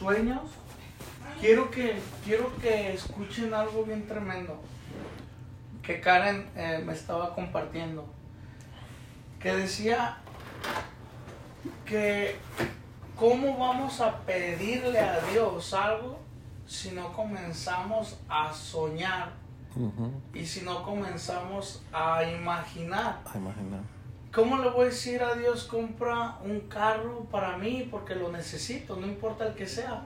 sueños, quiero que, quiero que escuchen algo bien tremendo que Karen eh, me estaba compartiendo. Que decía que cómo vamos a pedirle a Dios algo si no comenzamos a soñar y si no comenzamos a imaginar. A imaginar. ¿Cómo le voy a decir a Dios compra un carro para mí porque lo necesito, no importa el que sea?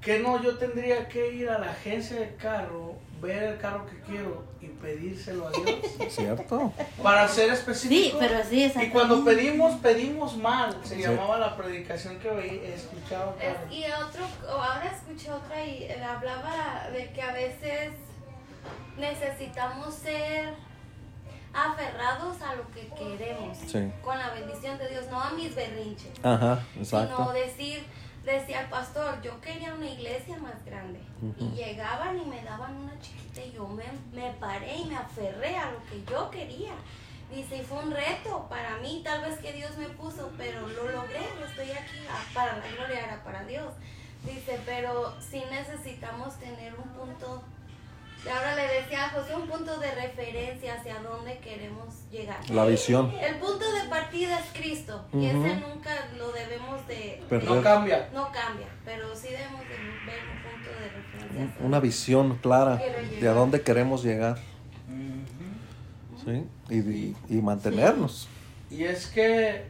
Que no, yo tendría que ir a la agencia de carro, ver el carro que quiero y pedírselo a Dios. ¿Cierto? Para ser específico. Sí, pero sí, Y cuando pedimos, pedimos mal. Se llamaba la predicación que he escuchado. Es- y otro, ahora escuché otra y eh, hablaba de que a veces necesitamos ser aferrados a lo que queremos. Sí. Con la bendición de Dios, no a mis berrinches. Ajá, Sino decir, decía el pastor, yo quería una iglesia más grande. Y llegaban y me daban una chiquita y yo me, me paré y me aferré a lo que yo quería. Dice, y fue un reto para mí, tal vez que Dios me puso, pero lo logré, yo estoy aquí, ah, para la gloria era para Dios. Dice, pero sí necesitamos tener un punto, ahora le decía a José, un punto de referencia hacia dónde queremos llegar. La visión. El punto de partida es Cristo y ese nunca lo debemos de... Perder. No cambia. No cambia, pero sí debemos de ver un punto de referencia. Una visión clara de a dónde queremos llegar. ¿Sí? Y, y- y mantenernos. Y es que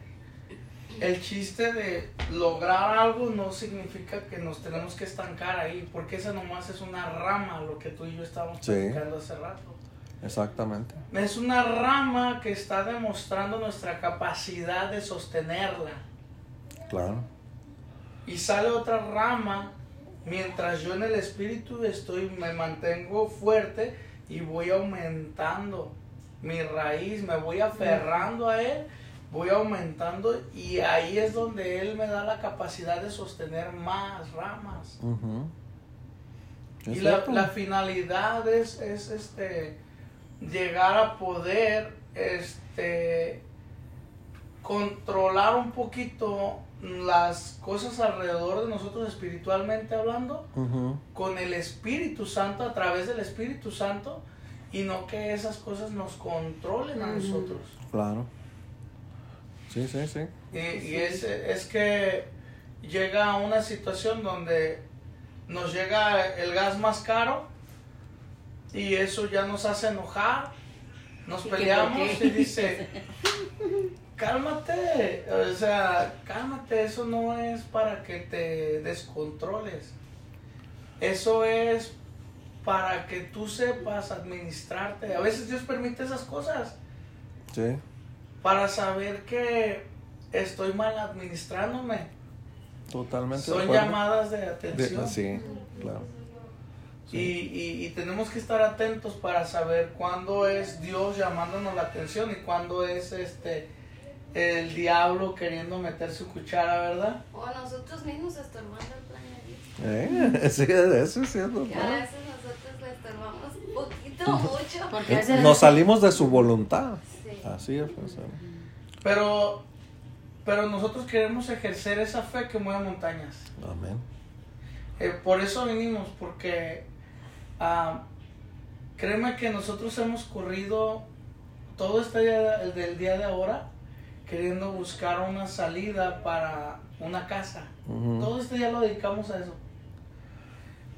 el chiste de lograr algo no significa que nos tenemos que estancar ahí, porque esa nomás es una rama, lo que tú y yo estábamos Sí. platicando hace rato. Exactamente. Es una rama que está demostrando nuestra capacidad de sostenerla. Claro. Y sale otra rama mientras yo en el espíritu estoy, me mantengo fuerte y voy aumentando mi raíz, me voy aferrando a él, voy aumentando y ahí es donde él me da la capacidad de sostener más ramas. Y la, finalidad es, es este llegar a poder este controlar un poquito las cosas alrededor de nosotros espiritualmente hablando con el Espíritu Santo a través del Espíritu Santo y no que esas cosas nos controlen a nosotros. Claro. Sí, sí, sí. Y, y es, es que llega a una situación donde nos llega el gas más caro y eso ya nos hace enojar, nos ¿Y qué peleamos y dice, cálmate, o sea, cálmate, eso no es para que te descontroles, eso es para que tú sepas administrarte. A veces Dios permite esas cosas Sí. Para saber que estoy mal administrándome. Totalmente. de Son acuerdo. llamadas de De- atención. sí, claro. Y, y- y tenemos que estar atentos para saber cuándo es Dios llamándonos la atención y cuándo es este el diablo queriendo meter su cuchara, ¿verdad? O a nosotros mismos estorbando el plan de Dios. ¿Eh? Sí, eso es cierto. Que a veces nosotros le estorbamos un poquito, mucho. Porque Nos salimos de su voluntad. Sí. Así es. pues, eh. Pero, pero nosotros queremos ejercer esa fe que mueve montañas. Amén. Eh, por eso vinimos, porque ah, créeme que nosotros hemos corrido todo este día el del día de ahora queriendo buscar una salida para una casa. Todo este día lo dedicamos a eso.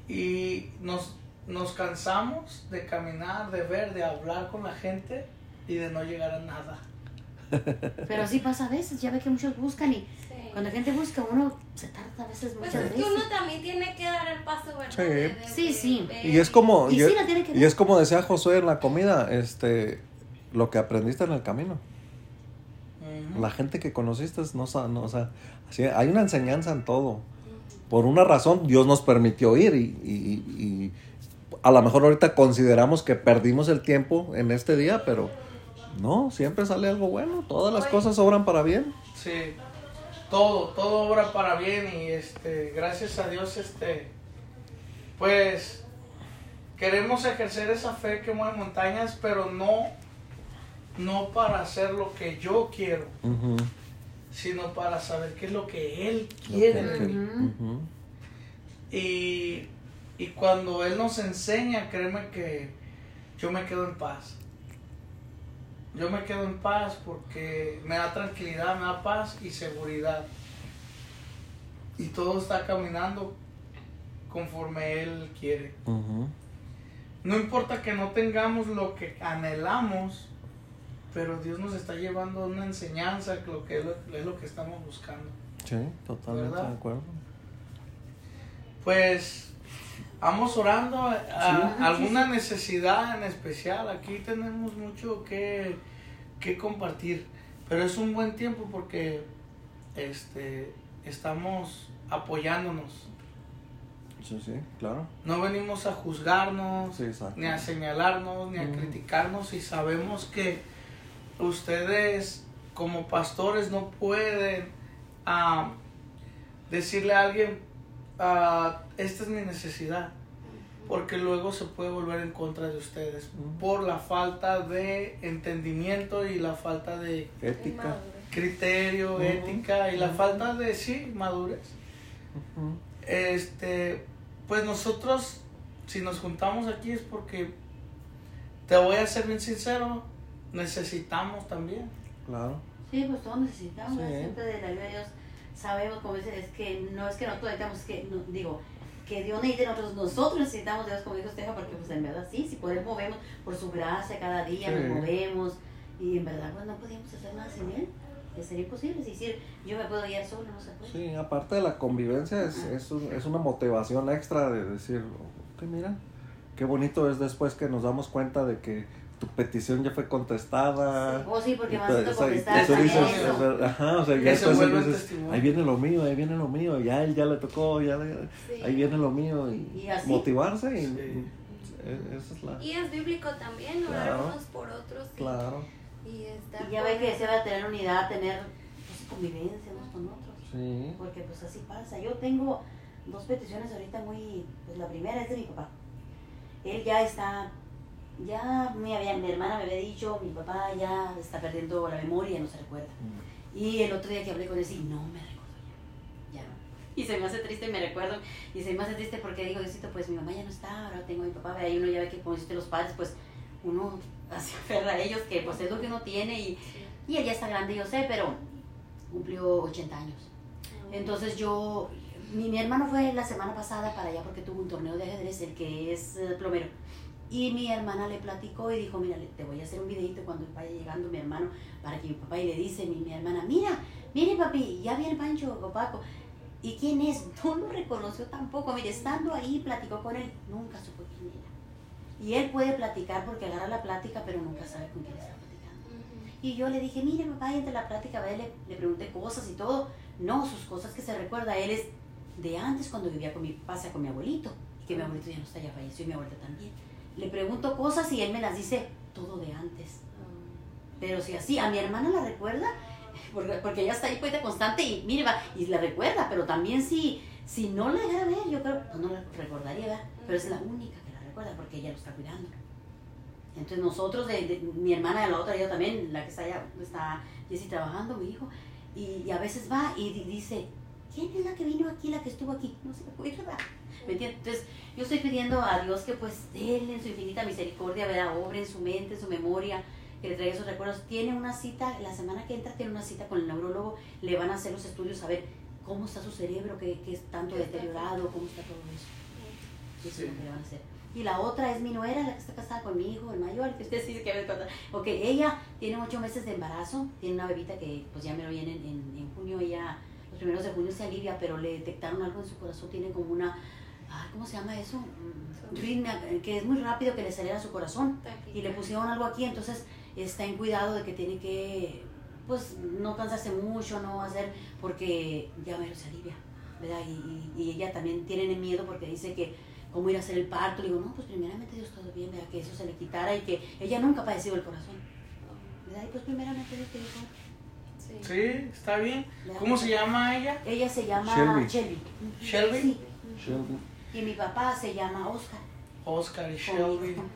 Y nos, nos cansamos de caminar, de ver, de hablar con la gente y de no llegar a nada. Pero sí pasa a veces, ya ve que muchos buscan y Sí. cuando la gente busca uno se tarda a veces Pues muchas es que veces. uno también tiene que dar el paso, ¿verdad? Sí. De- de- Sí, Y es como, Y y, sí la tiene que y dar. es como decía Josué en la comida, este, lo que aprendiste en el camino. La gente que conociste, no, sa- no, o sea, así, hay una enseñanza en todo. Por una razón, Dios nos permitió ir y, y- y a lo mejor ahorita consideramos que perdimos el tiempo en este día, pero no, siempre sale algo bueno. Todas las Oye. cosas obran para bien. Sí, todo, todo obra para bien y este, gracias a Dios, este, pues queremos ejercer esa fe que mueve montañas, pero no, no para hacer lo que yo quiero, sino para saber qué es lo que Él quiere que- de que- mí. ujú. Y, y cuando Él nos enseña, créeme que yo me quedo en paz. Yo me quedo en paz porque me da tranquilidad, me da paz y seguridad. Y todo está caminando conforme Él quiere. No importa que no tengamos lo que anhelamos, pero Dios nos está llevando una enseñanza, que lo que es lo, es lo que estamos buscando. Sí, totalmente ¿Verdad? de acuerdo. Pues vamos orando a, a Sí. alguna necesidad en especial. Aquí tenemos mucho que, que compartir, pero es un buen tiempo porque este, estamos apoyándonos. Sí, sí, claro. No venimos a juzgarnos, ni a señalarnos, ni a Mm. criticarnos y sabemos que ustedes como pastores no pueden ah, decirle a alguien, ah, esta es mi necesidad, porque luego se puede volver en contra de ustedes por la falta de entendimiento y la falta de Ética. criterio, ética y la falta de, sí, madurez. Este, pues nosotros, si nos juntamos aquí es porque, te voy a ser bien sincero, necesitamos también. Claro. Sí, pues todos necesitamos, siempre de la ayuda de Dios. Sabemos, como dicen, es que no es que nosotros necesitamos, es que, no- digo, que Dios necesite de nosotros, nosotros necesitamos de Dios, como dijo Esteban, porque pues en verdad sí, si Él movemos, por su gracia cada día Sí. nos movemos, y en verdad pues no podíamos hacer nada sin Él, sería imposible, es decir, yo me puedo guiar solo, no se puede. Sí, aparte de la convivencia, es, es, un- es una motivación extra de decir, ok, mira, qué bonito es después que nos damos cuenta de que tu petición ya fue contestada. Oh, sí, porque más te contestar tú dices, ajá, o sea, ya un dices, testimonio. ahí viene lo mío, ahí viene lo mío, ya él ya le tocó, ya le- Sí. ahí viene lo mío y, Y así. motivarse y, Sí. e- esa es la Y es bíblico también, orar Claro. unos por otros. y- claro, Y, estar Y ya ve que se va a tener unidad, tener pues, convivencia unos con otros. sí, Porque pues así pasa. Yo tengo dos peticiones ahorita muy... Pues la primera es de mi papá. Él ya está... Ya me había, mi hermana me había dicho, mi papá ya está perdiendo la memoria, no se recuerda. Y el otro día que hablé con él, sí, no me recuerdo ya. Ya no. Y se me hace triste, me recuerdo. Y se me hace triste porque digo, Diosito, pues mi mamá ya no está, ahora tengo a mi papá. Ahí uno ya ve que, como los padres, pues uno se aferra a ellos, que pues es lo que uno tiene. Y, y él ya está grande, yo sé, pero cumplió 80 años. Entonces yo, mi, mi hermano fue la semana pasada para allá porque tuvo un torneo de ajedrez, el que es eh, plomero. Y mi hermana le platicó y dijo, mira, te voy a hacer un videito cuando vaya llegando mi hermano para que mi papá y le dice mi, mi hermana, mira, mire papi, ya viene Pancho Paco. ¿Y quién es? No lo reconoció tampoco. Mire, estando ahí, platicó con él, nunca supo quién era. Y él puede platicar porque agarra la plática, pero nunca sabe con quién está platicando. Y yo le dije, mire papá, y entre la plática, ¿ve? le, le pregunté cosas y todo. No, sus cosas que se recuerda, él es de antes cuando vivía con mi pasa con mi abuelito. Y que mi abuelito ya no está, ya falleció y mi abuelita también. Le pregunto cosas y él me las dice todo de antes. Pero si así, a mi hermana la recuerda, porque, porque ella está ahí de constante y mire, va, y la recuerda, pero también si, si no la ver, yo creo, pues no la recordaría, ¿verdad? Pero es la única que la recuerda porque ella lo está cuidando. Entonces nosotros, de, de- mi hermana y la otra, yo también, la que está allá, está Jessy trabajando, mi hijo, y, y a veces va y di- dice, ¿quién es la que vino aquí, la que estuvo aquí? No se acuerda. ¿Me entiendes? Entonces, yo estoy pidiendo a Dios que pues Él en su infinita misericordia, ¿verdad? Obre en su mente, en su memoria, que le traiga esos recuerdos. Tiene una cita, la semana que entra tiene una cita con el neurólogo, le van a hacer los estudios a ver cómo está su cerebro, qué, qué es tanto ¿Qué está deteriorado, cómo está todo eso. Eso es lo que le van a hacer. Y la otra es mi nuera, la que está casada con mi hijo, el mayor, que usted sí se quiere contar. Ok, ella tiene ocho meses de embarazo, tiene una bebita que pues ya me lo viene en, en, en junio, ella, primeros de junio se alivia, pero le detectaron algo en su corazón, tiene como una, ay, ¿cómo se llama eso? Mm, arritmia, eh, que es muy rápido, que le acelera su corazón. Y le pusieron algo aquí, entonces está en cuidado de que tiene que, pues, no cansarse mucho, no hacer, porque ya me se alivia, ¿verdad? Y, y- y ella también tiene miedo porque dice que cómo ir a hacer el parto. Le digo, no, pues primeramente Dios todo bien, ¿verdad? Que eso se le quitara y que ella nunca ha padecido el corazón, ¿verdad? Y pues primeramente Dios te dijo, Sí. Sí, está bien. ¿verdad? ¿Cómo se llama ella? Ella se llama Shelby. Shelby. ¿Shelby? Sí. Shelby. Y mi papá se llama Oscar. Oscar y Shelby.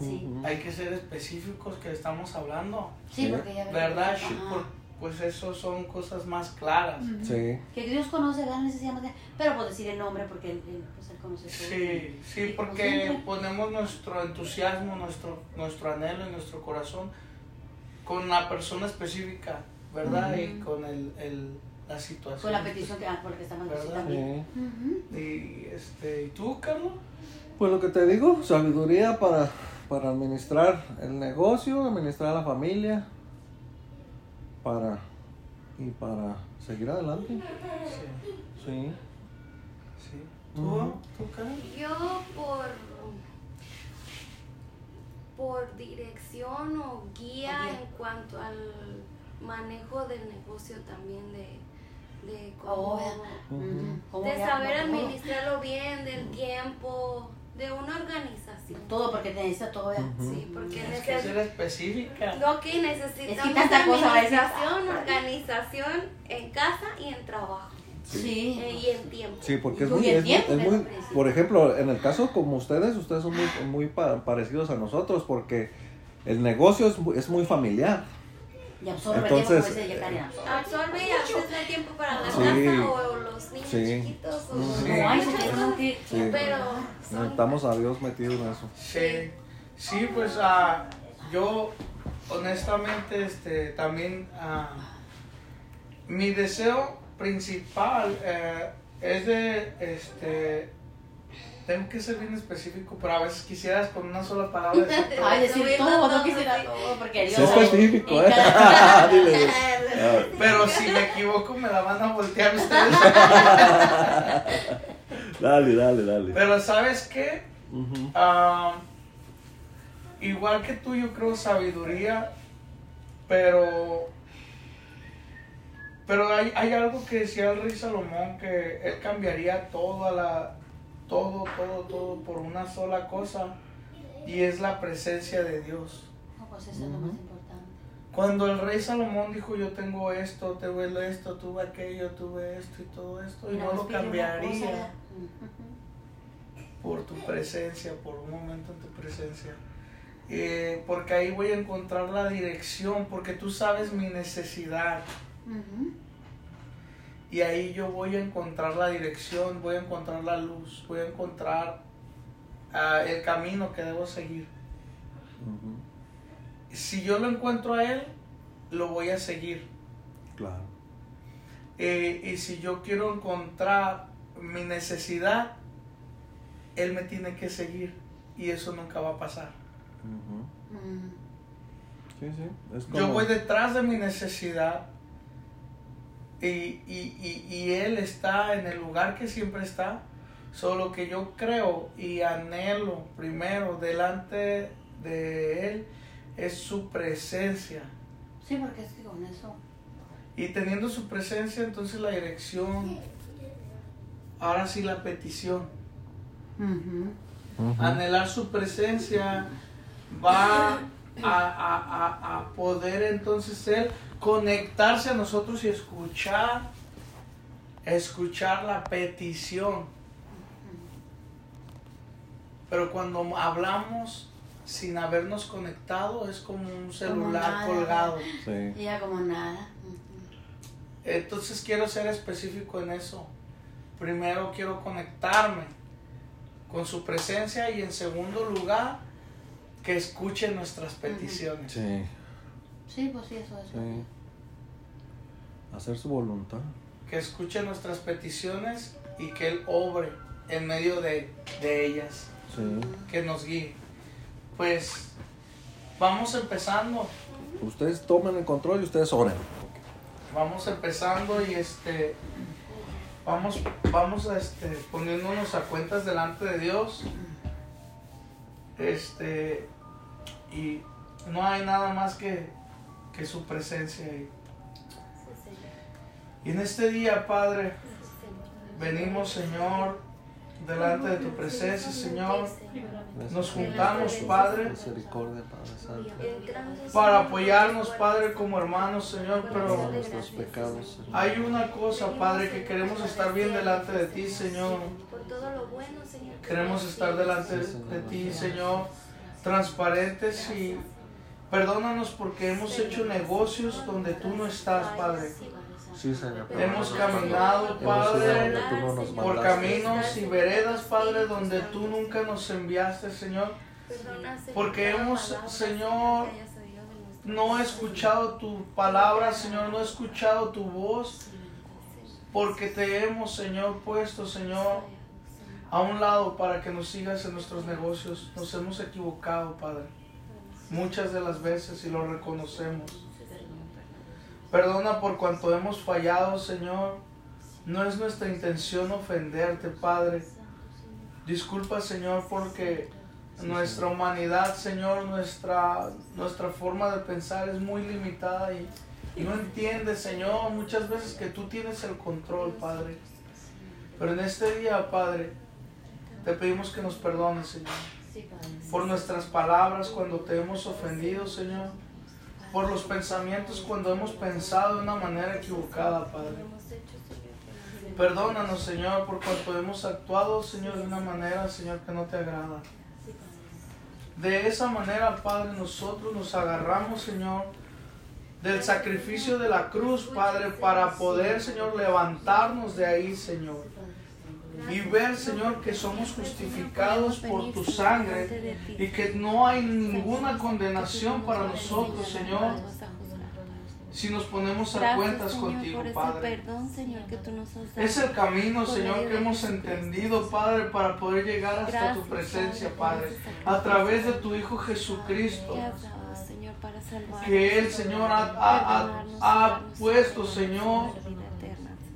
Sí. Hay que ser específicos que estamos hablando. Sí, Sí. porque ella ¿Verdad? Por- pues eso son cosas más claras. Sí. Que Dios conoce la necesidad pero pues decir el nombre porque él, él, pues, él conoce todo. Sí, sí, porque ponemos nuestro entusiasmo, nuestro, nuestro anhelo y nuestro corazón con una persona específica, ¿verdad? Y con el, el, la situación. Con la petición que, ah, por la que estamos también. Sí. Ujú. Y, este, ¿y tú, Carlos? Pues lo que te digo, sabiduría para, para administrar el negocio, administrar la familia, para y para seguir adelante. Sí, Sí. sí. ¿Tú, Carlos? Yo por por dirección o guía Guía. en cuanto al manejo del negocio también de, de Oh, cómo. ¿Cómo de ya? saber administrarlo bien, del tiempo, de una organización. Todo porque te necesita todo. ¿verdad? Ujú. Sí, porque que ser específica. lo que necesitamos decir. administración, organización en casa y en trabajo Sí. eh, y en tiempo. Sí, porque es muy, es, muy- tiempo, es que es por ejemplo, en el caso como ustedes, ustedes son muy, muy pa- parecidos a nosotros porque el negocio es, muy- es muy familiar. Y absorbe Entonces, tiempo, como dice Karen, absorbe. Absorbe y a veces no hay tiempo para la Sí. casa o los niños Sí. chiquitos o. No hay, cosas, que... Sí. pero son Necesitamos a Dios metido en eso. Sí, sí, pues ah, yo honestamente este, también ah, mi deseo principal eh, es de, este, tengo que ser bien específico, pero a veces quisieras con una sola palabra decir todo. Ay, decir todo, no quisiera todo, porque Dios Sé sabe específico, ¿eh? cada-. Ah, Pero si me equivoco me la van a voltear ustedes. Dale, dale, dale. Pero ¿sabes qué? Ah, igual que tú, yo creo sabiduría, pero pero hay, hay algo que decía el rey Salomón que él cambiaría toda la todo, todo, todo por una sola cosa y es la presencia de Dios. Pues eso es lo más importante. Cuando el rey Salomón dijo yo tengo esto, tengo esto, tuve aquello, tuve esto y todo esto y no lo cambiaría. por tu presencia, por un momento en tu presencia. Eh, porque ahí voy a encontrar la dirección, porque tú sabes mi necesidad. Ujú. Y ahí yo voy a encontrar la dirección, voy a encontrar la luz, voy a encontrar ah, el camino que debo seguir. Ujú. Si yo lo encuentro a Él, lo voy a seguir. Claro. Eh, y si yo quiero encontrar mi necesidad, Él me tiene que seguir. Y eso nunca va a pasar. Mm. Sí, sí. Es Yo como- voy detrás de mi necesidad y, y, y, y Él está en el lugar que siempre está. Solo que yo creo y anhelo primero delante de Él es su presencia. Sí, porque es que con eso. Y teniendo su presencia, entonces la dirección, ahora sí la petición. Anhelar su presencia va a, a- a- a poder entonces él conectarse a nosotros y escuchar escuchar la petición pero cuando hablamos sin habernos conectado es como un celular colgado Sí. Y ya como nada. Entonces quiero ser específico en eso primero quiero conectarme con su presencia y en segundo lugar que escuche nuestras peticiones. Sí. Sí, pues sí, eso es. Sí. Hacer su voluntad. Que escuche nuestras peticiones y que Él obre en medio de, de ellas, Sí. que nos guíe. Pues vamos empezando, Ustedes tomen el control y ustedes oren. vamos empezando y este vamos vamos a este poniéndonos a cuentas delante de Dios. Este y no hay nada más que, que su presencia ahí. Y en este día, Padre, venimos, Señor, delante de tu presencia, Señor. Nos juntamos, Padre, para apoyarnos, Padre, como hermanos, Señor, pero hay una cosa, Padre, que queremos estar bien delante de ti, Señor. Queremos estar delante de ti, Señor, transparentes y, Perdónanos porque hemos hecho negocios donde tú no estás, Padre. Sí, Señor. Hemos caminado, Padre, por caminos y veredas, Padre, donde tú nunca nos enviaste, Señor. Porque hemos, Señor, No he escuchado tu palabra, Señor, no he escuchado tu voz, porque te hemos, Señor, puesto, Señor, a un lado para que nos sigas en nuestros negocios. Nos hemos equivocado, Padre, muchas de las veces y lo reconocemos. Perdona por cuanto hemos fallado, Señor. No es nuestra intención ofenderte, Padre. Disculpa, Señor, porque nuestra humanidad, Señor, nuestra, nuestra forma de pensar es muy limitada y, y no entiende, Señor, muchas veces que tú tienes el control, Padre. Pero en este día, Padre, te pedimos que nos perdones, Señor, por nuestras palabras cuando te hemos ofendido, Señor, por los pensamientos cuando hemos pensado de una manera equivocada, Padre. Perdónanos, Señor, por cuanto hemos actuado, Señor, de una manera, Señor, que no te agrada. De esa manera, Padre, nosotros nos agarramos, Señor, del sacrificio de la cruz, Padre, para poder, Señor, levantarnos de ahí, Señor. Y ver, Señor, que somos justificados por tu sangre y que no hay ninguna condenación para nosotros, Señor, si nos ponemos a cuentas contigo, Padre. Es el camino, Señor, que hemos entendido, Padre, para poder llegar hasta tu presencia, Padre, a través de tu Hijo Jesucristo, que dado, Señor, ha, ha- ha- puesto, Señor.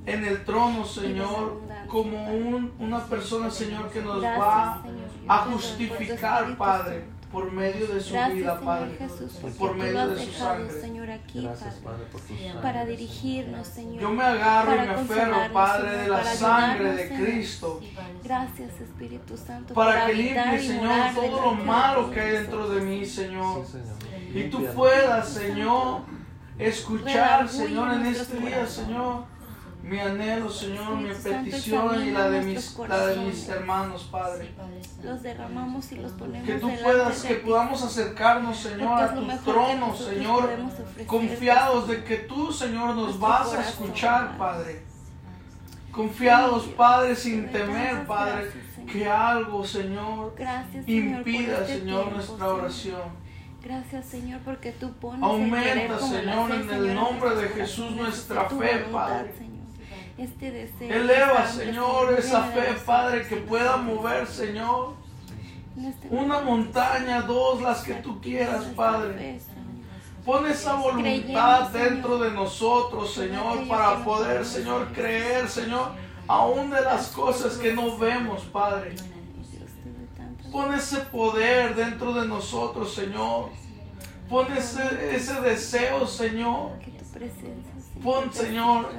En el trono, Señor, como un- una persona, Señor, que nos va a justificar, Padre, por medio de su Gracias, vida, Señor Padre, Jesús, porque por tú medio lo has de su dejado. Señor, aquí, Gracias, Padre, Padre, por tu sangre. para dirigirnos, Señor. Yo me agarro y me aferro, Padre, de la sangre de. Cristo. Gracias, Espíritu Santo, para por que limpie, Señor, todo lo malo que hay dentro de mí, Señor. Sí, Señor. Y tú puedas, Señor, escuchar, Señor, en este día. Señor, mi anhelo, Señor, mi petición y la de mis, la de mis hermanos, Padre. Los derramamos y los ponemos Que tú puedas, que podamos acercarnos, Señor, a tu trono, Señor, confiados de que tú, Señor, nos vas a escuchar, Padre. Confiados, Padre, sin temer, Padre, que algo, Señor, impida, este Señor, nuestra oración. Gracias, Señor, porque tú pones el querer Aumenta, como el Señor, en Señor, el nombre de Jesús nuestra fe, voluntad, Padre. Este deseo. Eleva, Señor, esa fe, Padre, que pueda mover, Señor, este una montaña, dos, las que tú quieras, Padre. Pon esa voluntad dentro de nosotros, Señor, para poder, Señor, creer, Señor, aún de las cosas que no vemos, Padre. Pon ese poder dentro de nosotros, Señor. Pon ese, ese deseo, Señor. Pon, Señor,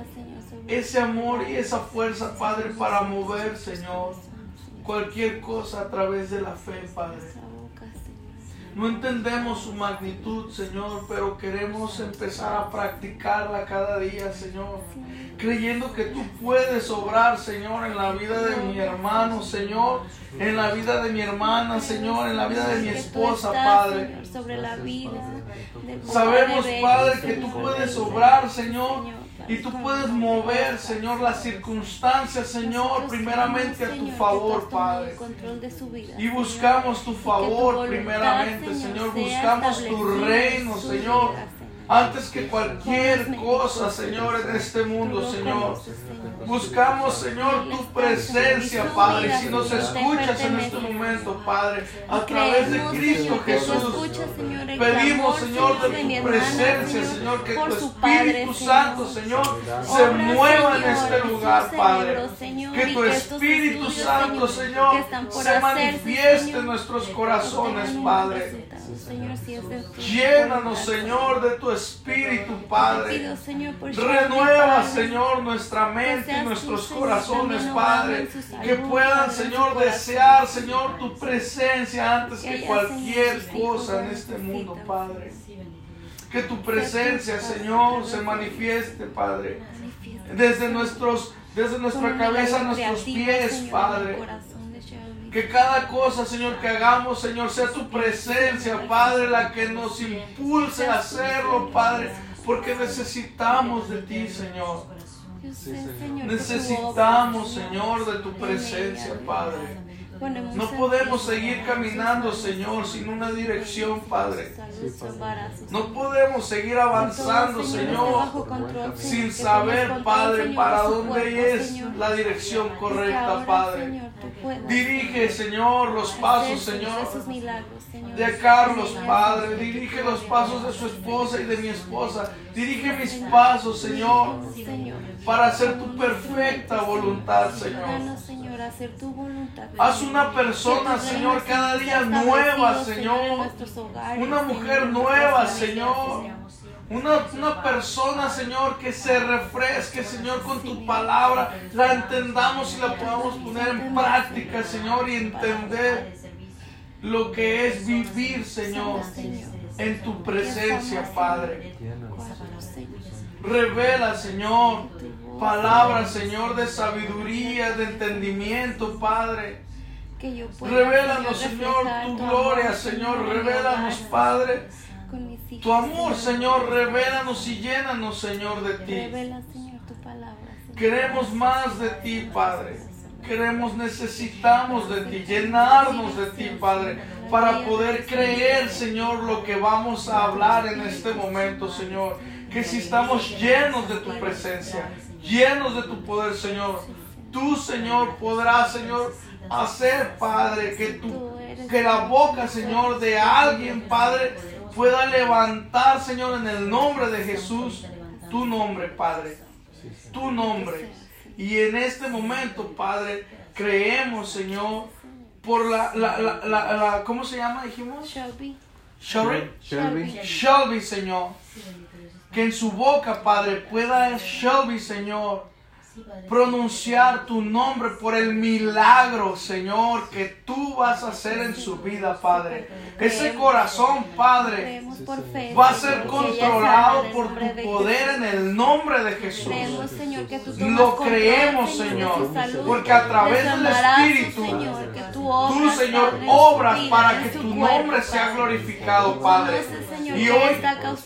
Ese amor y esa fuerza, Padre, para mover, Señor, cualquier cosa a través de la fe, Padre. No entendemos su magnitud, Señor, pero queremos empezar a practicarla cada día, Señor. Creyendo que tú puedes obrar, Señor, en la vida de mi hermano, Señor, en la vida de mi hermana, Señor, en la vida de mi esposa, Padre. Sobre la vida Sabemos, Padre, que tú puedes obrar, Señor, y tú puedes mover. Señor, las circunstancias, Señor, primeramente a tu favor, Padre. Y buscamos tu favor primeramente, Señor. Buscamos tu reino, Señor. Antes que cualquier cosa, Señor, en este mundo, Señor. Buscamos, Señor, tu presencia, Padre. Si nos escuchas en este momento, Padre, a través de Cristo Jesús. Pedimos, Señor, de tu presencia, Señor, que tu Espíritu. Santo, Señor, se mueva en este lugar, Padre. Que tu Espíritu Santo, Señor, se manifieste en nuestros corazones, Padre. Llénanos, Señor, de tu Espíritu, Padre. Renueva, Señor, nuestra mente y nuestros corazones, Padre. Que puedan, Señor, desear, Señor, tu presencia antes Que cualquier cosa en este mundo, Padre. Que tu presencia, Señor, se manifieste, Padre. Desde nuestros, desde nuestra cabeza a nuestros pies, Padre. Que cada cosa, Señor, que hagamos, Señor, sea tu presencia, Padre, la que nos impulse a hacerlo, Padre, porque necesitamos de ti, Señor. Sí, Necesitamos, Señor, de tu en presencia, Padre. No podemos seguir caminando, Señor, sin una dirección, Padre. No podemos seguir avanzando, Señor, sin saber, Padre, para dónde es la dirección correcta, Padre. Dirige, Señor, los pasos, Señor, de Carlos, Padre. Dirige los pasos de su esposa y de mi esposa. Dirige mis pasos, Señor, para hacer tu perfecta voluntad, Señor. Haz una persona, Señor, cada día nueva, Señor. Una mujer nueva, Señor. Una, una persona, Señor, que se refresque, Señor, con tu palabra, la entendamos y la podamos poner en práctica, Señor, y entender lo que es vivir, Señor, en tu presencia, Padre. Revela, Señor, palabras, Señor, de sabiduría, de entendimiento, Padre. Que yo pueda, Revélanos, Señor, tu gloria, Señor. Revélanos, Padre, tu amor, Señor. Revélanos y llénanos, Señor, de ti. Revela, Señor, tu palabra. Queremos más de ti, Padre. Queremos, necesitamos de ti, llenarnos de ti, Padre, para poder creer, Señor, lo que vamos a hablar en este momento, Señor. Que si estamos llenos de tu presencia, llenos de tu poder, Señor, tú, Señor, podrás, Señor, hacer, Padre, que tu que la boca, Señor, de alguien, Padre, pueda levantar, Señor, en el nombre de Jesús, tu nombre, Padre, tu nombre. Y en este momento, Padre, creemos, Señor, por la, la, la, la, la- ¿cómo se llama? Dijimos, Shelby, Shelby. Shelby. Shelby, Señor. Que en su boca, Padre, pueda Shelby, Señor, pronunciar tu nombre por el milagro, Señor, que tú vas a hacer en su vida, Padre. Ese corazón, Padre, va a ser controlado por tu de poder en el nombre de Jesús. Lo creemos, Señor, porque a través del Espíritu, tú, Señor, obras para que tu nombre sea glorificado, Padre. Y hoy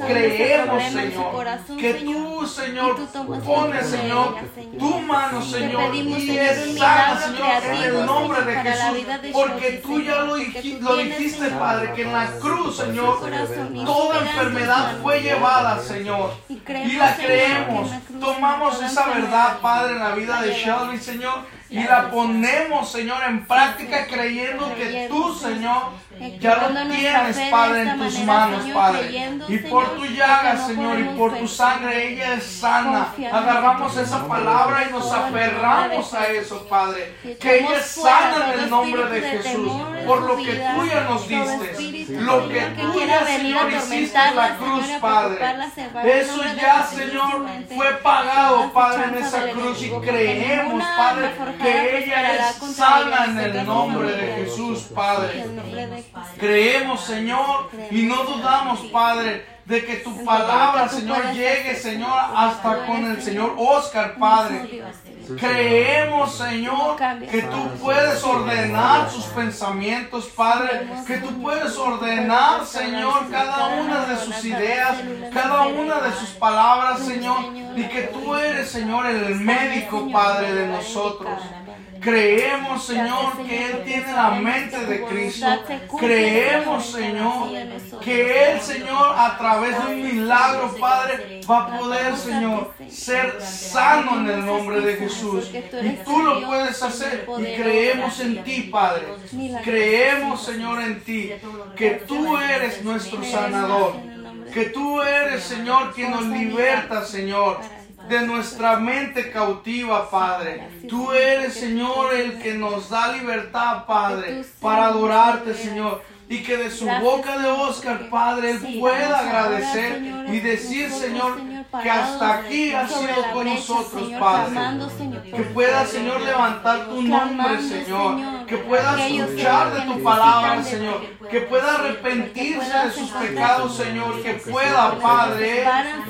creemos, Señor, que tú, Señor, pones, Señor. Tu mano, Señor, pedimos, y es sana, Señor, en el nombre de Jesús. de Porque tú ya lo, dijiste, Padre, que en la cruz, Señor, corazón toda enfermedad fue llevada, Señor. Y Y la creemos. Tomamos esa verdad, Padre, en la vida de. Shelby, Señor. Y la ponemos, Señor, en práctica creyendo que tú, Señor, ya lo tienes, Padre, en tus manos, Padre. Y por tu llaga, Señor, y por tu sangre, ella es sana. Agarramos esa palabra y nos aferramos a eso, Padre. Que ella es sana en el nombre de Jesús. Por lo que tú ya nos diste. Lo que tú ya, Señor, hiciste en la cruz, Padre. Eso ya, Señor, fue pagado, Padre, en esa cruz y creemos, Padre, que ella prosperará es contra sana ella, en el nombre de. Jesús, Padre. Creemos, Señor, y no dudamos, Padre, de que tu palabra, Señor, llegue, Señor, hasta con el Señor Oscar, Padre. Creemos, Señor, que tú puedes ordenar sus pensamientos, Padre, que tú puedes ordenar, Señor, cada una de sus ideas, cada una de sus palabras, Señor, y que tú eres, Señor, el médico, Padre, de nosotros. Creemos, Señor, que Él tiene la mente de Cristo. Creemos, Señor, que Él, Señor, a través de un milagro, Padre, va a poder, Señor, ser sano en el nombre de Jesús. Y tú lo puedes hacer. Y creemos en ti, Padre. Creemos, Señor, en ti. Que tú eres nuestro sanador. Que tú eres, Señor, quien nos liberta, Señor de nuestra mente cautiva, Padre. Tú eres, Señor, el que nos da libertad, Padre, para adorarte, Señor. Y que de su boca de Oscar, Padre, Él pueda agradecer y decir, Señor, que hasta aquí ha sido con nosotros, Padre. Que pueda, Señor, levantar tu nombre, Señor. que pueda escuchar de tu palabra, Señor, que pueda Que arrepentirse pueda de sus pecados, Señor, que pueda, Padre,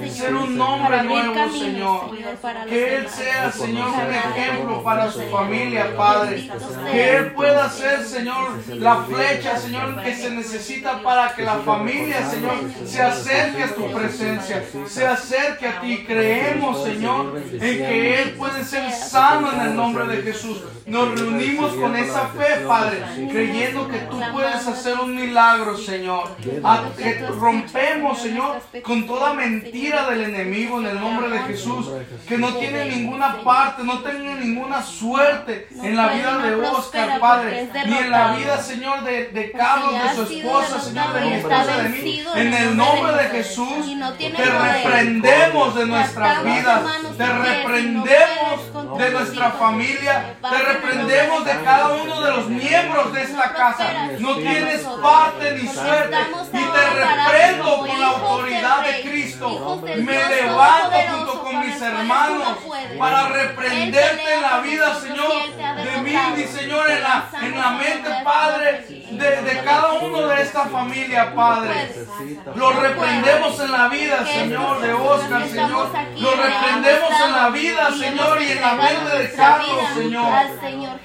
ser un nombre nuevo, Señor. Que Él sea, Señor, un ejemplo para su familia, Padre. Que Él pueda ser, Señor, la flecha, Señor, que se necesita para que la familia, Señor, se acerque a tu presencia, se acerque a ti. Creemos, Señor, en que Él puede ser sano en el nombre de Jesús. Nos reunimos con esa fe, Padre, creyendo que tú puedes hacer un milagro, Señor. A- que rompemos, Señor, con toda mentira del enemigo en el nombre de Jesús, que no tiene ninguna parte, no tiene ninguna suerte en la vida de Oscar, Padre, ni en la vida, Señor, de, de Carlos, de su esposa, Señor, de mi esposa, de mí. En el nombre de Jesús, te reprendemos de nuestras vidas, te reprendemos de nuestra familia, te reprendemos de cada uno de los miembros de esta casa. No tienes parte ni suerte, y te reprendo por la autoridad de Cristo. Me levanto junto con mis hermanos para reprenderte en la vida, Señor, de mí, mi Señor, en la, en la mente, Padre, de, de cada uno de esta familia, Padre. Lo reprendemos en la vida, Señor, de Oscar, Señor. Lo reprendemos en la vida, Señor, y en la mente de Carlos, Señor.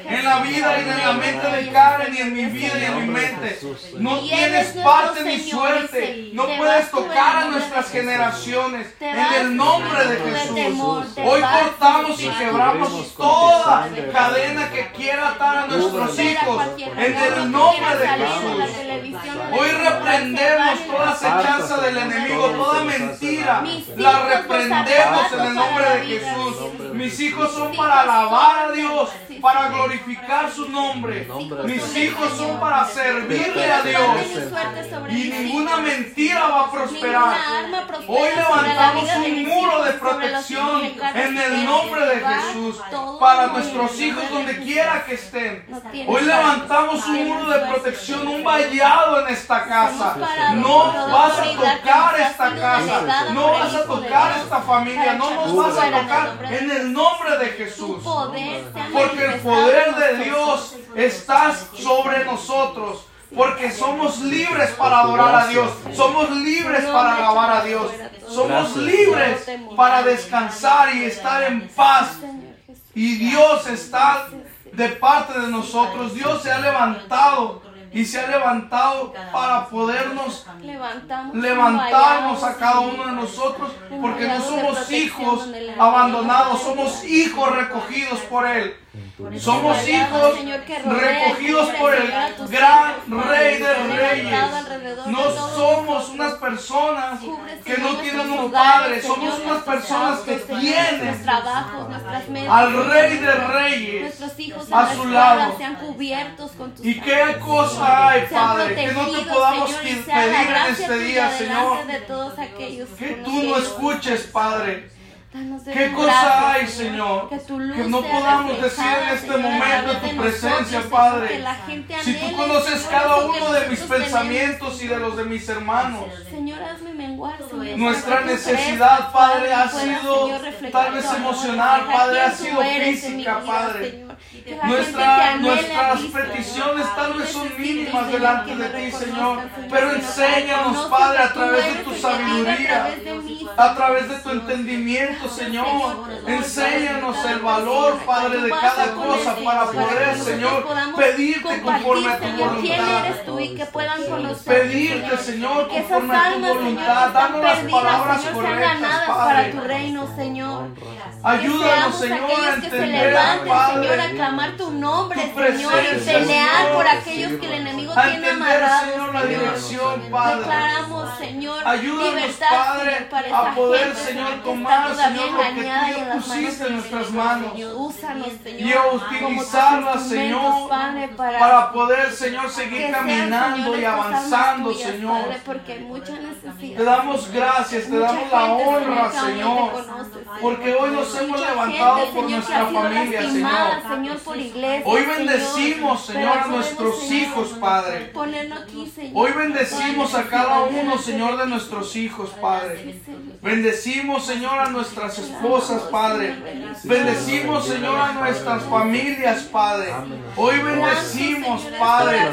En la vida y en la mente de Karen y en mi vida y en mi mente. No tienes parte ni suerte. No puedes tocar a nuestras generaciones. En el nombre de Jesús. Hoy cortamos y quebramos toda cadena que quiera atar a nuestros hijos. En el nombre de Jesús. Hoy reprendemos toda acechanza del enemigo, toda mentira. La reprendemos en el nombre de Jesús. Mis hijos son para alabar a Dios, para glorificar su nombre. Mis hijos son para servirle a Dios. Y ninguna mentira va a prosperar. Hoy levantamos un muro de protección en el nombre de Jesús para nuestros hijos donde quiera que estén. Hoy levantamos un muro de protección, un vallado en esta casa. No vas a tocar esta casa, no vas a tocar esta familia, no nos vas a tocar en el nombre de Jesús. Porque el poder de Dios está sobre nosotros. Porque somos libres para adorar a Dios. Somos libres para alabar a Dios. Somos libres para descansar y estar en paz. Y Dios está de parte de nosotros. Dios se ha levantado y se ha levantado para podernos levantarnos a cada uno de nosotros porque no somos hijos abandonados, somos hijos recogidos por Él. Somos hijos recogidos por el gran Rey de Reyes. No somos unas personas que no tienen un padre, somos unas personas que tienen al Rey de Reyes a su lado. ¿Y qué cosa hay, Padre, que no te podamos pedir en este día, Señor? Que tú no escuches, Padre. ¿Qué cosa hay, Señor? Que no podamos decir en este momento en tu presencia, Padre. Si tú conoces cada uno de mis pensamientos y de los de mis hermanos. Nuestra necesidad, Padre, ha sido tal vez emocional, Padre, ha sido física, Padre. Nuestra, nuestras peticiones tal vez son mínimas delante de ti, Señor, pero enséñanos, Padre, a través de tu sabiduría, a través de tu entendimiento, Señor. Enséñanos el valor, Padre, de cada cosa para poder, Señor, pedirte conforme a tu voluntad. Pedirte, Señor, conforme a tu voluntad. Danos las palabras correctas, para tu Padre. reino, Señor. Ayúdanos, Señor, a aquellos que se entender, levanten, Padre. Señor, a clamar tu nombre, Señor, y pelear por aquellos que el enemigo tiene amarrados. Señor, la dirección, Padre. Declaramos, Señor, Ayúdanos, libertad, Padre, a esta poder, Señor, tomar, Señor, lo que tú pusiste en nuestras manos. Y a utilizarlas, Señor, para, poder, Señor, seguir caminando y avanzando, Señor. Padre, porque hay mucha necesidad. Te damos gracias, te damos la honra, Señor. Porque hoy nos hemos levantado por nuestra familia, Señor. Señor, por iglesia, Hoy bendecimos, Señor, a nuestros hijos, Padre. Ponerlo aquí, Señor. Hoy bendecimos a cada uno, Señor, de nuestros hijos, Padre. Bendecimos, Señor, a nuestras esposas, Padre. Bendecimos, Señor, a nuestras familias, Padre. Hoy bendecimos, Padre.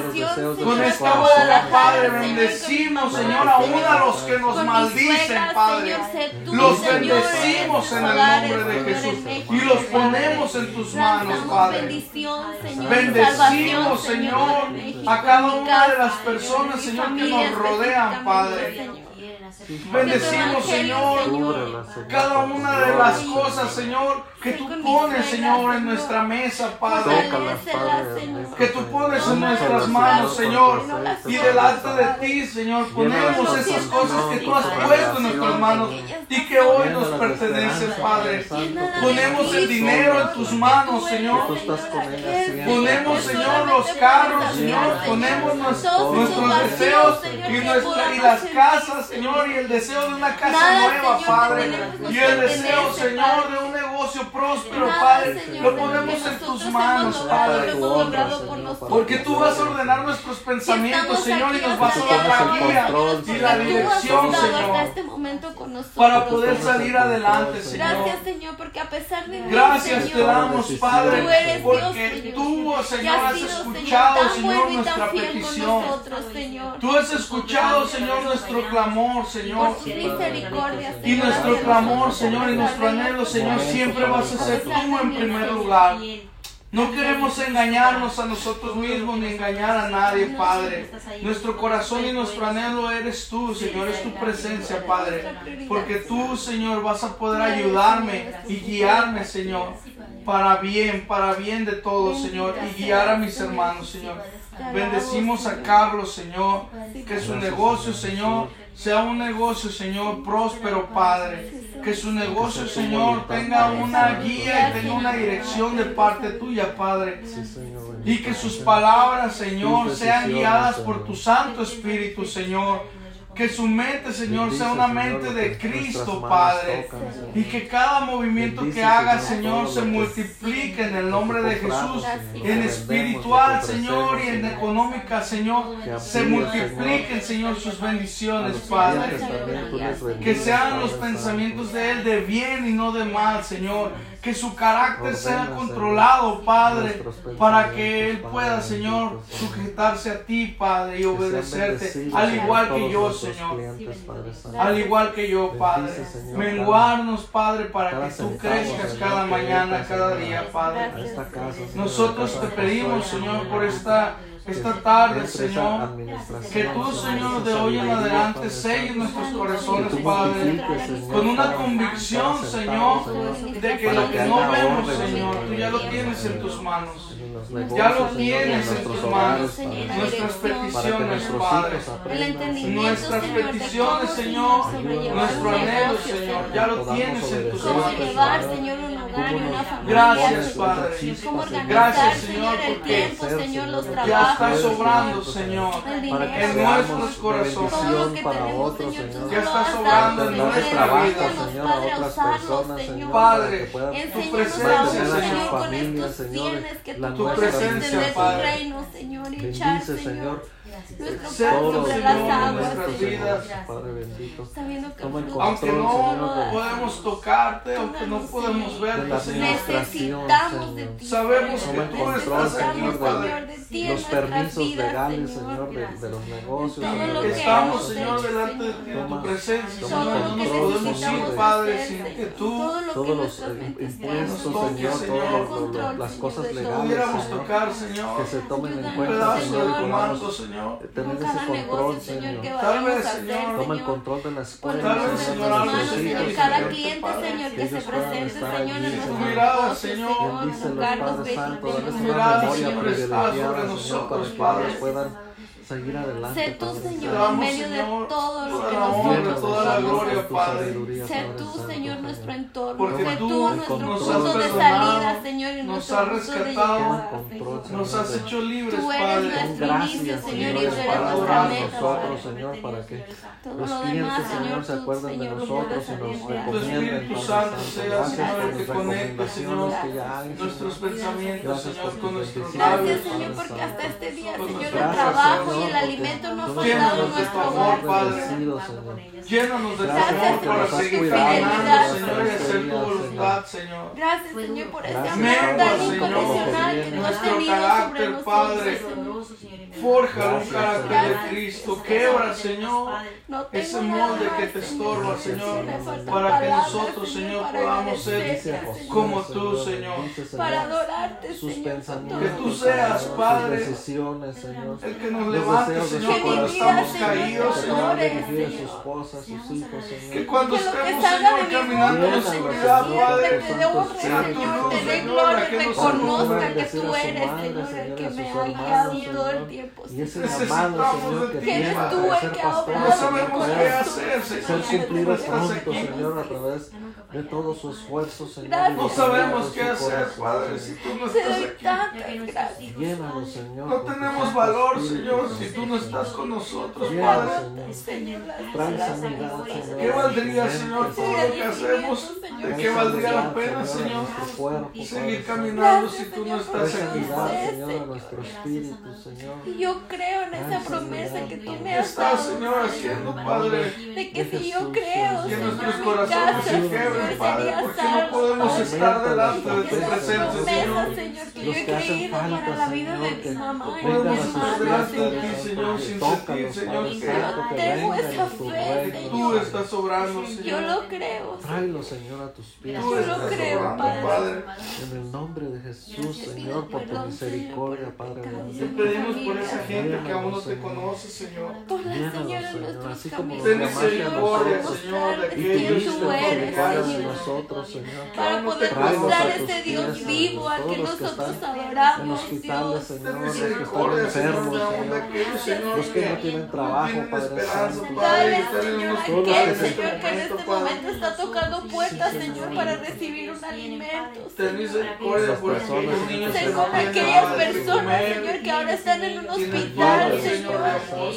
Con esta boca, Padre, bendecimos, Señor, aún a los que nos maldicen, Padre. Los bendecimos en el nombre de Jesús y los ponemos en tus manos, Padre. Bendecimos, Señor, a cada una de las personas, Señor, que nos rodean, Padre. Bendecimos, Señor, cada una de las cosas, Señor, que tú pones, Señor, en nuestra mesa, Padre. Que tú pones en nuestras manos, Señor. Y delante de ti, Señor, ponemos esas cosas que tú has puesto en nuestras manos y que hoy nos pertenecen, Padre. Ponemos el dinero en tus manos, Señor. Ponemos, Señor, los carros, Señor. Ponemos nuestros deseos y, nuestra, y las casas, Señor, y el deseo de una casa nueva, Padre. Y el deseo, Señor, de un negocio próspero, Padre. Lo ponemos en tus manos, Padre. Porque tú vas a ordenar nuestros pensamientos, Señor, y nos vas a dar la guía y la dirección, Señor. este Para poder salir adelante, Señor. Gracias, Señor, porque a pesar de Gracias te damos, Padre, porque tú, Señor, has escuchado, Señor, nuestra petición. Tú has escuchado, Señor, nuestro clamor, Señor. Y nuestro clamor, Señor, y nuestro anhelo, Señor, siempre vas a ser tú en primer lugar. No queremos engañarnos a nosotros mismos ni engañar a nadie, Padre. Nuestro corazón y nuestro anhelo eres tú, Señor, es tu presencia, Padre. Porque tú, Señor, vas a poder ayudarme y guiarme, Señor, para bien, para bien de todos, Señor, y guiar a mis hermanos, Señor. Bendecimos a Carlos, Señor, que su negocio, Señor, sea un negocio, Señor, próspero, Padre. Que su negocio, Señor, tenga una guía y tenga una dirección de parte tuya, Padre. Y que sus palabras, Señor, sean guiadas por tu Santo Espíritu, Señor que su mente, Señor, sea una mente de Cristo, Padre. Y que cada movimiento que haga, Señor, se multiplique en el nombre de Jesús. En espiritual, Señor, y en económica, Señor, se multipliquen, Señor, sus bendiciones, Padre. Que sean los pensamientos de Él de bien y no de mal, Señor que su carácter sea controlado, Padre, para que Él pueda, Señor, sujetarse a ti, Padre, y obedecerte, al igual que yo, Señor. Al igual que yo, Padre. Menguarnos, Padre, para que tú crezcas cada mañana, cada día, Padre. Nosotros te pedimos, Señor, por esta esta tarde, Señor, que tú, Señor, de hoy en adelante selles nuestros corazones, Padre, con una convicción, Señor, de que lo que no vemos, Señor, tú ya lo tienes en tus manos. Ya lo tienes en tus manos. Nuestras peticiones, Padre. Nuestras peticiones, Señor. Nuestro anhelo, Señor. Ya lo tienes en tus manos. Gracias, Padre. Gracias, Señor, porque ya está sobrando, Señor, en nuestros corazones. Ya está sobrando en nuestra vida, Señor. Padre, tu presencia, Señor. Tu presencia, Padre. Bendice, Señor todo, sobre Señor, las aguas, nuestras vidas. Padre bendito. Toma el Aunque no Señor, de- podemos tocarte, aunque no podemos de verte, Señor. necesitamos de Señor. ti. Sabemos que tú control, estás aquí, Señor, Padre. Señor, los permisos legales, Señor. Señor, de, los negocios, Todo Señor, Estamos, Señor, delante de ti, Señor. en tu presencia, Señor. No nos podemos ir, Padre, sin que tú Todo todos los impuestos, Señor, Señor. todas las Señor, cosas todo. legales, Señor, que Señor, se tomen en cuenta, Señor, y podamos manto, Señor. tener ese cada control, negocio, Señor, que. Tal vayamos vez, a hacer, Señor, Toma el control de la escuela, Tal vez, Señor, cada cliente, Señor, que se presente, Señor, en allí, nuestros Señor. Mirada, negocios, Señor. Mirada, está privilegiada, sobre Señor, nosotros, para que Padre. puedan seguir adelante, Sé tú, Padre Señor, en medio de Señor, todo lo que nosotros toda gloria, Padre. Sé tú, Señor, nuestro entorno. Porque sé tú nuestro punto de salida, Señor, y nos nuestro has punto de rescatado, llegada, control, Señor. Nos has hecho libres, Tú eres Padre. nuestro Gracias, inicio, Señor, y tú eres nuestra meta, nosotros. Señor, para que Todo los lo demás, clientes, Señor, se acuerden de nosotros y nos hacer. Tu recomienden. Espíritu Santo Santo. sea, Señor, que las conecte, Señor, recomendaciones que ya hay, nuestros pensamientos, Gracias Señor, por con nuestros labios. Gracias, Señor, porque hasta este día, Señor, el trabajo y el alimento nos has dado nuestro amor, de tu Señor, tu Señor. Gracias, Señor, por este amor tan incondicional que tú has tenido sobre nosotros, Padre. Forja un carácter de Cristo. Quebra, Señor, ese molde que te estorba, Señor, para que nosotros, Señor, podamos ser como tú, Señor. Para adorarte, Señor. Que tú seas, Padre, el que nos levante, Señor, cuando estamos caídos, Señor. Que cuando estemos, Señor, caminando en oscuridad, Padre, sea tu luz, Señor, que nos conozca que tú eres, Señor, el que me ha guiado el tiempo tiempos. Y ese llamado, Señor, que tienes tú el que ha obrado ser cumplidos pronto, Señor, a través de todo su esfuerzo, Señor. No sabemos qué hacer, Padre, si tú no estás aquí. Llévanos, Señor. No tenemos valor, Señor, si tú no estás con nosotros, Padre. Trae sanidad, Señor. ¿Qué valdría, Señor, todo lo que hacemos? ¿De qué valdría la pena, Señor? Seguir caminando si tú no estás aquí. Señor, a nuestro espíritu, Señor yo creo en esa Ay, promesa señora, que tú me has dado. Está, Señor, haciendo, Padre. De que de si Jesús, yo creo, señor, que nuestros corazones se quebren, Padre, porque no podemos padre, estar delante de tu presencia, Señor. Esa promesa, señor, que yo he creído para la vida de mi mamá y de mi estar delante de ti, Señor, sin sentir, Señor, que tengo esa fe, Señor. Tú estás obrando, Señor. Yo lo creo, Tráelo, Señor, a tus pies. Yo lo creo, Padre. En el nombre de Jesús, Señor, por tu misericordia, Padre. Te pedimos por esa gente que aún no te conoce, Señor. Por la señora de nuestros caminos. Ten misericordia, Señor, de aquellos que tú eres, Señor. Nosotros, Señor. Para poder mostrar ese Dios vivo al que nosotros adoramos, Dios. Ten misericordia, Señor, de aún de aquellos, Señor, los que no tienen trabajo, Padre Santo. Dale, Señor, aquel, Señor, que en este, este momento está tocando puertas, Señor, para recibir un alimento. Ten misericordia por aquellos niños. Señor, aquellas personas, Señor, que ahora están en un hospital, Señor,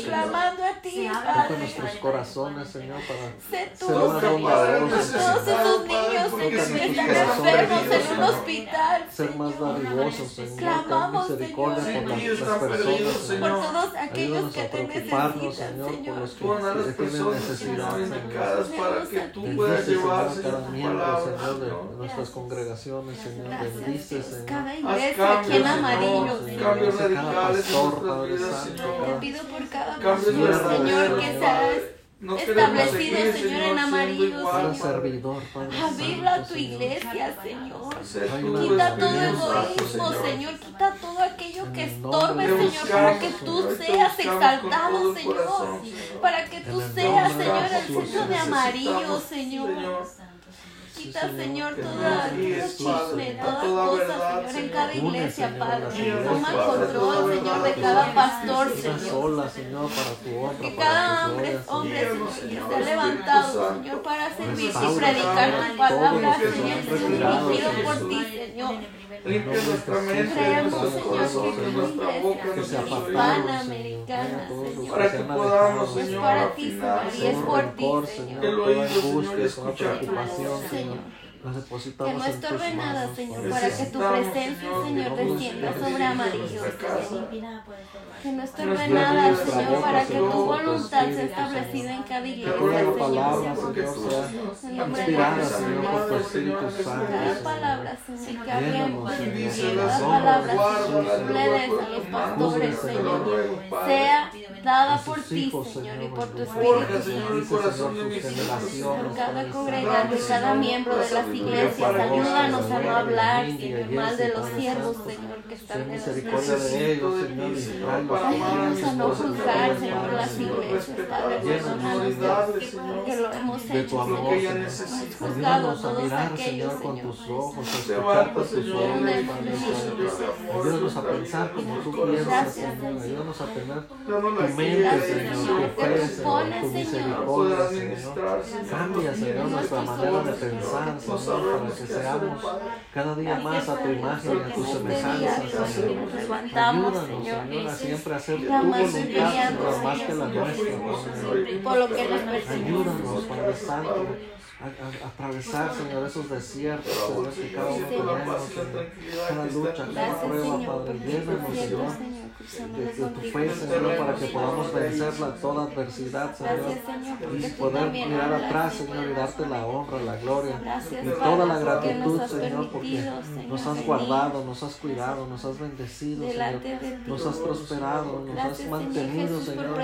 clamando a ti, Padre. nuestros corazones, Señor, para ser una bondadosa. Todos esos niños, Señor, que están enfermos en un hospital, Ser más dadivosos, Señor. Clamamos, Señor, por las personas, Por todos aquellos que te necesitan, Señor. Por las personas que tienen necesidades para que tú puedas llevar, Señor, Señor, de nuestras congregaciones, Señor. Bendice, Señor. Cada iglesia aquí en amarillo, Señor. Te pido por cada persona, Señor, que seas no establecido, Señor, en amarillo, Señor. Servidor, a tu iglesia, Señor. Quita todo egoísmo, Señor. Señor. Quita todo aquello que estorbe, Señor, para que tú seas exaltado, Señor. Para que tú seas, Señor, el centro de amarillo, Señor permitas, Señor, toda chisme, toda cosa, Señor, en cada iglesia, Padre. Toma el control, Señor, de cada pastor, Señor. Que cada hombre, hombre, Señor, esté levantado, Señor, para servir y predicar tu palabra, Señor, dirigido por ti, Señor limpia nuestra mente, nuestros corazones, nuestra boca, nuestros oídos, para que podamos, Señor, afinar, el oído, Señor, escuchar tu pasión, Señor. Que no estorbe nada, Señor, para que tu presencia, Señor, descienda sobre amarillos. Que no estorbe nada, Señor, para que tu voluntad sea establecida en cada iglesia, Señor. En nombre de Cada palabra, Señor, que cada palabra, Señor, a los pastores, Señor, sea dada por ti, Señor, y por tu Espíritu Santo. Por cada congregante, cada miembro de las iglesias, ayúdanos a no hablar, Señor, mal de los siervos, Señor, que están en las iglesias. Ayúdanos a no juzgar, Señor, las iglesias, Padre, perdónanos, que lo hemos hecho, Señor. Juzgado a todos aquellos, Señor, Ayúdanos a pensar como tú piensas, Señor. Ayúdanos a tener Obviamente, Señor, tu fe, Señor, tu misericordia, Señor. Cambia, Señor, nuestra manera de pensar, Señor, para que seamos cada día más a tu imagen y a tu semejanza, Señor. Ayúdanos, Señor, a siempre hacer tu voluntad, Señor, más que la nuestra, Señor. Ayúdanos, Padre Santo a, a, atravesar, Señor, esos desiertos, Señor, que cada uno tenemos, Señor, cada lucha, cada prueba, Padre, llévenos, Señor, de, de tu fe, Señor, para que podamos vencerla toda adversidad, Señor, y poder mirar atrás, Señor, y darte la honra, la gloria, y toda la gratitud, Señor, porque nos has guardado, nos has cuidado, nos has bendecido, Señor, nos has prosperado, nos has mantenido, Señor,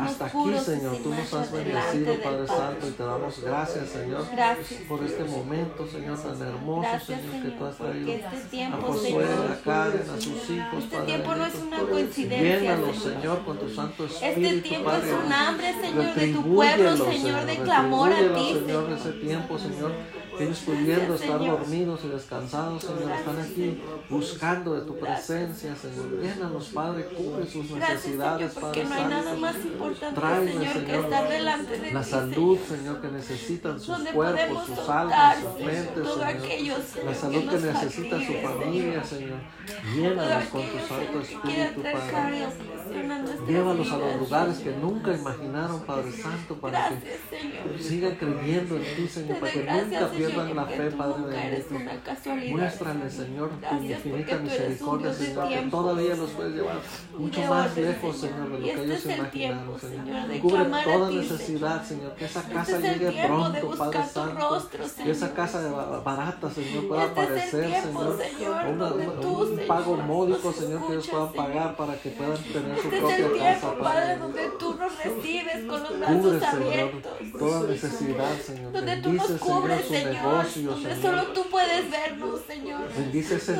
hasta aquí, Señor, tú nos has bendecido, Padre Santo, y te damos gracias, Señor, Gracias. por este momento, Señor, tan hermoso, Gracias, Señor, que tú Señor, has traído este a tiempo, Josué, Señor, a Karen, a sus hijos, este Padre tiempo no es una coincidencia, Llénalos, Señor. Señor, con tu Santo Espíritu, Este tiempo Padre. es un hambre, Señor, de tu pueblo, Señor, de clamor a ti, Señor, Señor. ese tiempo, Señor, ellos pudiendo estar dormidos y descansados, Señor, están aquí buscando de tu presencia, Señor. Llénalos, Padre, cubre sus necesidades, porque Padre no hay nada Santo. más importante, Señor, que estar delante de La ti, salud, Señor. Señor, que necesitan sus cuerpos, sus almas, sus mentes, Señor. aquello, La salud que necesita su familia, Señor. Llénalos con tu Santo Espíritu, Padre. Llévalos a los lugares que nunca imaginaron, Padre Santo, para que sigan creyendo en ti, Señor, para que nunca Señor, pierdan la fe, Padre bendito. Muéstrale, Señor, tu infinita misericordia, Señor, que todavía los puedes llevar mucho más lejos, Señor. De lo que este ellos imaginaron, Señor. Cubre toda necesidad, Señor, que esa casa Este es el llegue pronto, Padre Santo, que esa casa ba- barata, Señor, pueda Este aparecer, Señor, un pago módico, nos Señor, que ellos puedan pagar para que puedan tener su propia casa, Padre donde tú nos recibes con los brazos abiertos. toda necesidad, Señor. Donde tú nos Bendice, cubres, Señor, su Señor. Negocio, Donde Señor. solo tú puedes vernos, Señor. Bendice ese,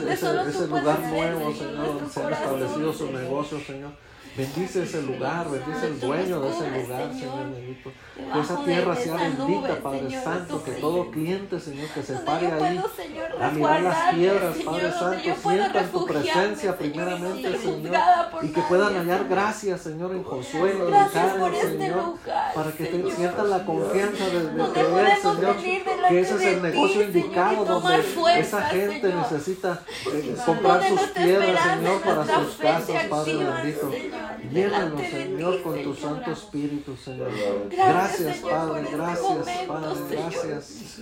lugar nuevo, Señor, donde se ha corazón, establecido su Señor. negocio, Señor. Bendice ese lugar, bendice el dueño de ese lugar, Señor. Bendito. Que esa tierra sea bendita, Padre Santo. Que todo cliente, Señor, que se pare ahí a mirar las piedras, Padre Santo, sientan tu presencia primeramente, Señor, y que puedan hallar gracias, Señor, en Consuelo, en Karen, este Señor, para que te- sientan la confianza de, creer, Señor, que ese es el negocio indicado donde esa gente necesita eh, comprar sus piedras, Señor, para sus casas, Padre bendito. De Señor, con tu. Santo Espíritu, Señor. Gracias, Padre, gracias, Padre, gracias.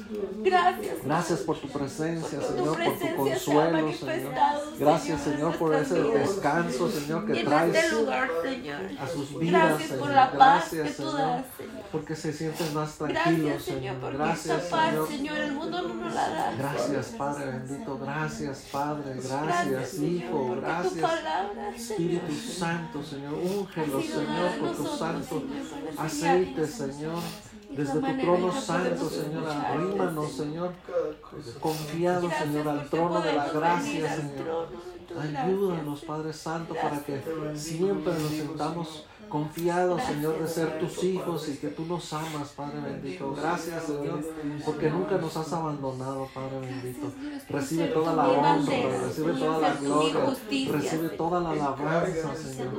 Gracias. Por tu presencia, Señor, por tu consuelo, Señor. Gracias, Señor, por ese descanso, Señor, que traes este Señor. a sus vidas, Señor. Gracias, Señor, porque se sienten más tranquilos, Señor, Gracias, Señor. Señor, el mundo no nos la da. Gracias, Padre bendito. Gracias, Padre. Gracias, Hijo. Gracias. Espíritu Santo, Señor, Señor, dada a con tu santo Señor, aceite, Señor. Desde tu trono santo, Señor, arrímanos, Señor, confiados, Señor, al trono de la gracia, Señor. Ayúdanos, Padre Santo, para que siempre nos sintamos confiados, Señor, de ser tus hijos y que tú nos amas, Padre bendito. Gracias, Señor, porque nunca nos has abandonado, Padre bendito. Recibe toda la honra, recibe toda la gloria, recibe toda la alabanza, Señor.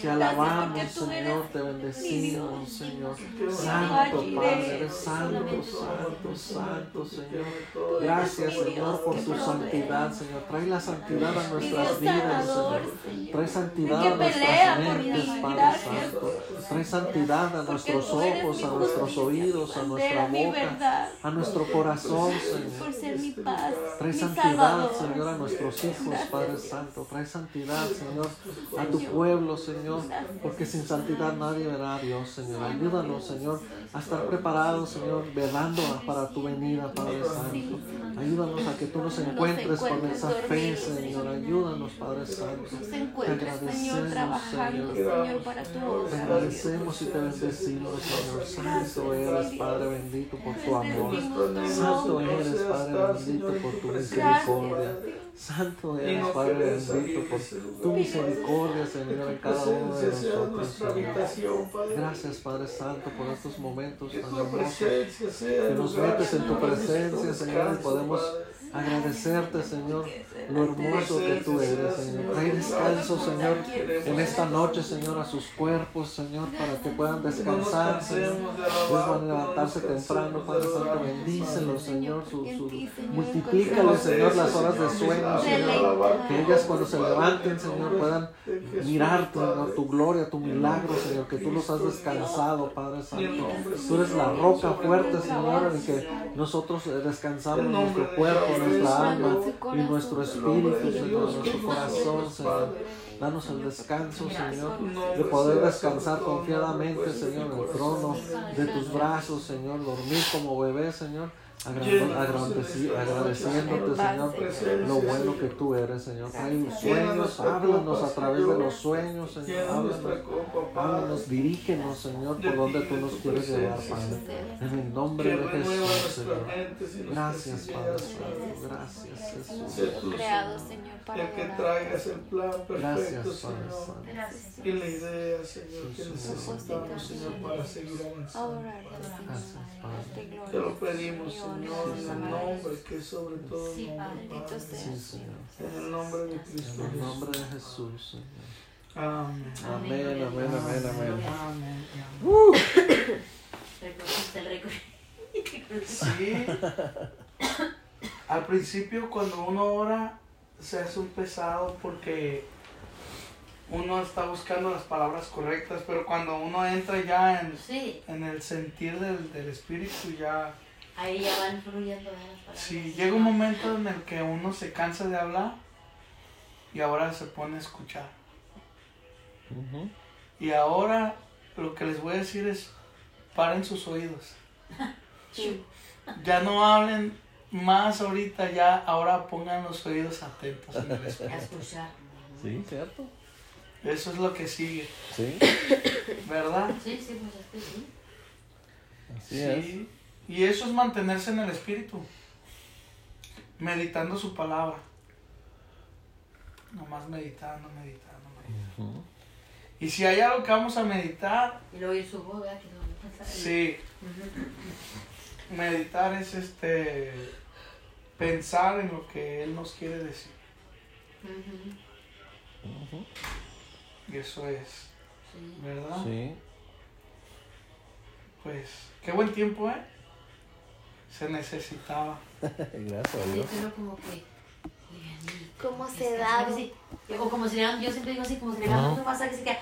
Te alabamos, Señor, te bendecimos, Señor. Santo Padre, eres santo, santo, santo, Señor. Gracias, Señor, por tu santidad, Señor. Trae la santidad a nuestras vidas, Señor. Trae santidad a nuestras mentes, Padre. Santo. Trae santidad a nuestros ojos, a nuestros oídos, a nuestra boca, a nuestro corazón, Señor. Trae santidad. Señor, a nuestros hijos, Padre. Santo. Trae santidad, Señor, a tu pueblo, Señor. Porque sin santidad nadie verá a Dios, Señor. Ayúdanos, Señor, a estar preparados, Señor, velando para tu venida, Padre Santo. Ayúdanos a que tú nos encuentres con esa fe, Señor. Ayúdanos, Padre Santo. Te agradecemos. Señor, para tu Te agradecemos y te bendecimos, Señor. Santo eres, Padre bendito, por tu amor. Santo eres, Padre bendito, por tu misericordia. Santo eres, Padre bendito, por tu misericordia, Señor, en cada uno de nosotros, Señor. Gracias, Padre Santo, por estos momentos tan hermosos. Que nos metes en tu presencia, Señor, y podemos. Agradecerte, Señor, lo hermoso que tú eres, Señor. Trae descanso, Señor, en esta noche, Señor, a sus cuerpos, Señor, para que puedan descansar, Señor. Ellos van a levantarse temprano, Padre Santo, bendícelos, Señor, su, su- Señor, multiplícale, encontramos Señor, las horas de sueño, Señor, que ellas cuando se levanten, Señor, puedan mirarte. Señor, tu gloria, tu milagro, Señor, que tú los has descansado, Padre Santo. Tú eres la roca fuerte, Señor, en que nosotros eh, descansamos nuestro cuerpo, nuestra alma y nuestro espíritu. Señor, nuestro corazón, Señor. Danos el descanso, Señor, de poder descansar confiadamente, Señor, en el trono de tus brazos, Señor, dormir como bebé, Señor. Agradeci agradeciéndote, Señor, lo bueno que tú eres, Señor. Hay sueños, háblanos a través de los sueños, Señor. Háblanos, háblanos, dirígenos, Señor, por donde tú nos quieres llevar, Padre. En el nombre de Jesús, Señor. Gracias, Padre Gracias, Jesús. Creado, Señor, para que traigas el plan perfecto, Señor. Y la idea, Señor, que necesitamos, Señor, para seguir avanzando. Te lo pedimos, Señor. En el nombre que es sobre todo el nombre, Sí, En el nombre de Cristo. En el nombre de Jesús, Señor. Amén. Amén, amén, amén, amén. Amén. Uh. Sí. Al principio cuando uno ora se hace un pesado porque uno está buscando las palabras correctas, pero cuando uno entra ya en, en el sentir del, del espíritu ya Ahí ya van fluyendo las palabras. Sí, llega un momento en el que uno se cansa de hablar y ahora se pone a escuchar. Y ahora lo que les voy a decir es, paren sus oídos. Ya no hablen más ahorita, ya ahora pongan los oídos atentos en el A escuchar. Sí, cierto. Eso es lo que sigue. Sí. ¿Verdad? Sí, sí, pues es que sí. Así sí. es. Y eso es mantenerse en el espíritu, meditando su palabra. Nomás meditando, meditando, meditando. Y si hay algo que vamos a meditar. Y luego oír su voz, ¿verdad? Que Sí. Meditar es este. Pensar en lo que Él nos quiere decir. Y eso es. ¿Verdad? Sí. Pues, qué buen tiempo, ¿eh? se necesitaba. Gracias a Dios. Pero como que, como se da. O como si le yo siempre digo así, como si le damos un pasaje así que